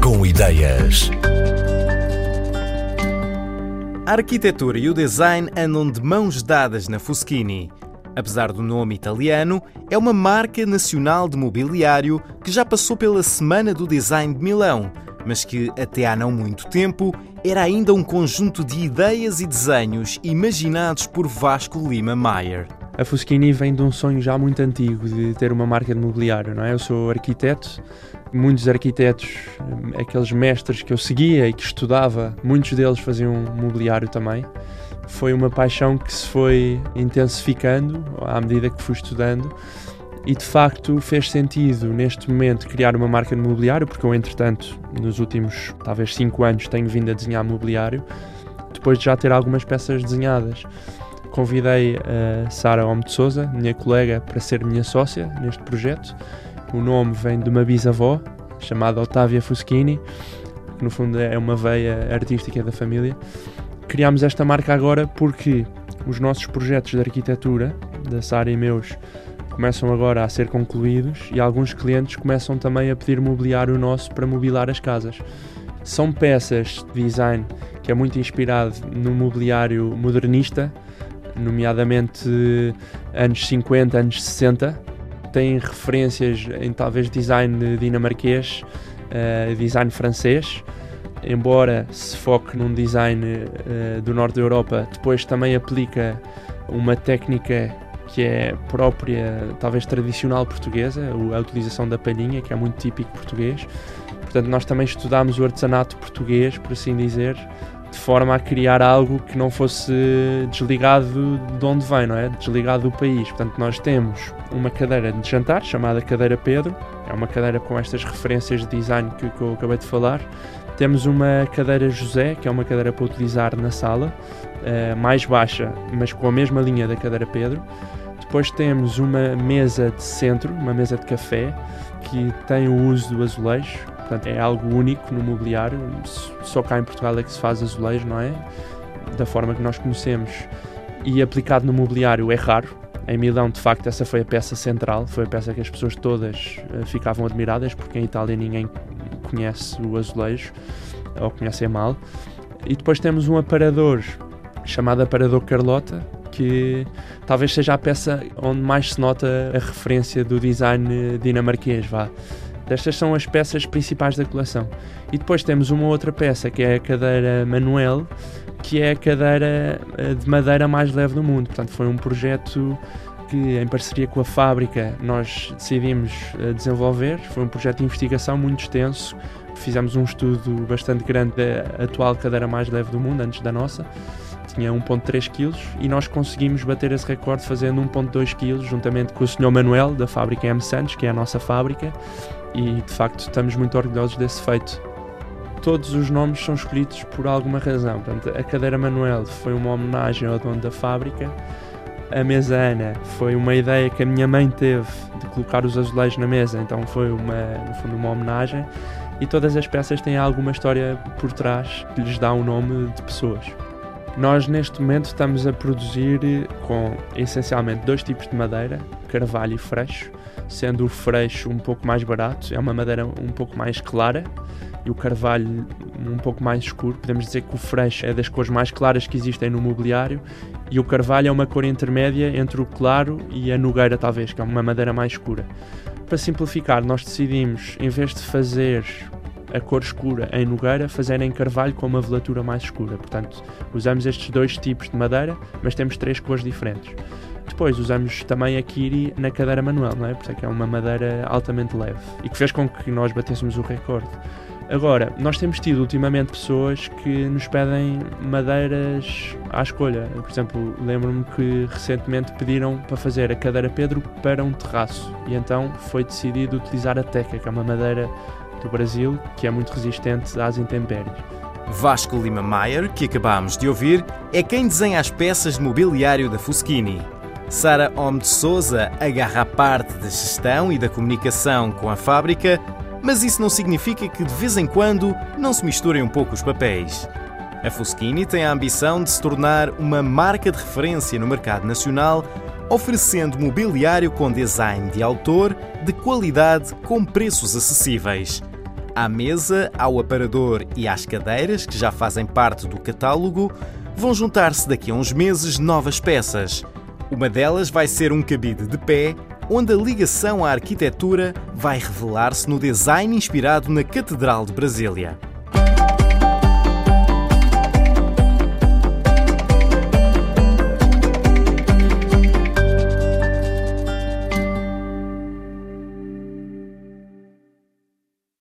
Com ideias. A arquitetura e o design andam de mãos dadas na Fuschini. Apesar do nome italiano, é uma marca nacional de mobiliário que já passou pela Semana do Design de Milão, mas que até há não muito tempo era ainda um conjunto de ideias e desenhos imaginados por Vasco Lima Mayer. A Fuschini vem de um sonho já muito antigo de ter uma marca de mobiliário, não é? Eu sou arquiteto, muitos arquitetos, aqueles mestres que eu seguia e que estudava, muitos deles faziam mobiliário também. Foi uma paixão que se foi intensificando à medida que fui estudando e de facto fez sentido neste momento criar uma marca de mobiliário, porque eu, entretanto, nos últimos talvez 5 anos tenho vindo a desenhar mobiliário, depois de já ter algumas peças desenhadas. Convidei a Sara Homme de Souza, minha colega, para ser minha sócia neste projeto. O nome vem de uma bisavó chamada Otávia Fuschini, que no fundo é uma veia artística da família. Criámos esta marca agora porque os nossos projetos de arquitetura, da Sara e meus, começam agora a ser concluídos e alguns clientes começam também a pedir mobiliário nosso para mobilar as casas. São peças de design que é muito inspirado no mobiliário modernista, nomeadamente anos 50, anos 60. Tem referências em talvez design dinamarquês, uh, design francês, embora se foque num design uh, do norte da Europa, depois também aplica uma técnica que é própria, talvez tradicional portuguesa, a utilização da palhinha, que é muito típico português. Portanto, nós também estudámos o artesanato português, por assim dizer, de forma a criar algo que não fosse desligado de onde vem, não é? Desligado do país. Portanto, nós temos uma cadeira de jantar chamada Cadeira Pedro, é uma cadeira com estas referências de design que, que eu acabei de falar. Temos uma cadeira José, que é uma cadeira para utilizar na sala, uh, mais baixa, mas com a mesma linha da cadeira Pedro. Depois temos uma mesa de centro, uma mesa de café, que tem o uso do azulejo, Portanto, é algo único no mobiliário. Só cá em Portugal é que se faz azulejo, não é? Da forma que nós conhecemos. E aplicado no mobiliário é raro. Em Milão, de facto, essa foi a peça central, foi a peça que as pessoas todas uh, ficavam admiradas, porque em Itália ninguém conhece o azulejo, ou conhece mal. E depois temos um aparador chamado aparador Carlota, que talvez seja a peça onde mais se nota a referência do design dinamarquês, vá. Estas são as peças principais da coleção. E depois temos uma outra peça que é a cadeira Manuel, que é a cadeira eh, de madeira mais leve do mundo. Portanto, foi um projeto que, em parceria com a fábrica, nós decidimos eh, desenvolver. Foi um projeto de investigação muito extenso. Fizemos um estudo bastante grande da atual cadeira mais leve do mundo, antes da nossa. Tinha 1.3 kg e nós conseguimos bater esse recorde fazendo 1.2 kg, juntamente com o Sr. Manuel, da fábrica M. Santos, que é a nossa fábrica e de facto estamos muito orgulhosos desse feito. Todos os nomes são escolhidos por alguma razão. Portanto, a cadeira Manuel foi uma homenagem ao dono da fábrica. A mesa Ana foi uma ideia que a minha mãe teve de colocar os azulejos na mesa, então foi uma, no fundo uma homenagem. E todas as peças têm alguma história por trás que lhes dá o um nome de pessoas. Nós neste momento estamos a produzir com essencialmente dois tipos de madeira, carvalho e freixo sendo o freixo um pouco mais barato, é uma madeira um pouco mais clara e o carvalho um pouco mais escuro. Podemos dizer que o freixo é das cores mais claras que existem no mobiliário e o carvalho é uma cor intermédia entre o claro e a nogueira, talvez, que é uma madeira mais escura. Para simplificar, nós decidimos, em vez de fazer a cor escura em nogueira, fazer em carvalho com uma velatura mais escura. Portanto, usamos estes dois tipos de madeira, mas temos três cores diferentes. Depois usamos também a Kiri na cadeira manual, não é? Porque é que é uma madeira altamente leve e que fez com que nós batêssemos o recorde. Agora, nós temos tido ultimamente pessoas que nos pedem madeiras à escolha. Por exemplo, lembro-me que recentemente pediram para fazer a cadeira Pedro para um terraço e então foi decidido utilizar a Teca, que é uma madeira do Brasil que é muito resistente às intempéries. Vasco Lima Maier, que acabámos de ouvir, é quem desenha as peças de mobiliário da Fuschini. Sara Homme de Souza agarra a parte da gestão e da comunicação com a fábrica, mas isso não significa que de vez em quando não se misturem um pouco os papéis. A Fuschini tem a ambição de se tornar uma marca de referência no mercado nacional, oferecendo mobiliário com design de autor, de qualidade, com preços acessíveis. À mesa, ao aparador e às cadeiras, que já fazem parte do catálogo, vão juntar-se daqui a uns meses novas peças. Uma delas vai ser um cabide de pé, onde a ligação à arquitetura vai revelar-se no design inspirado na Catedral de Brasília.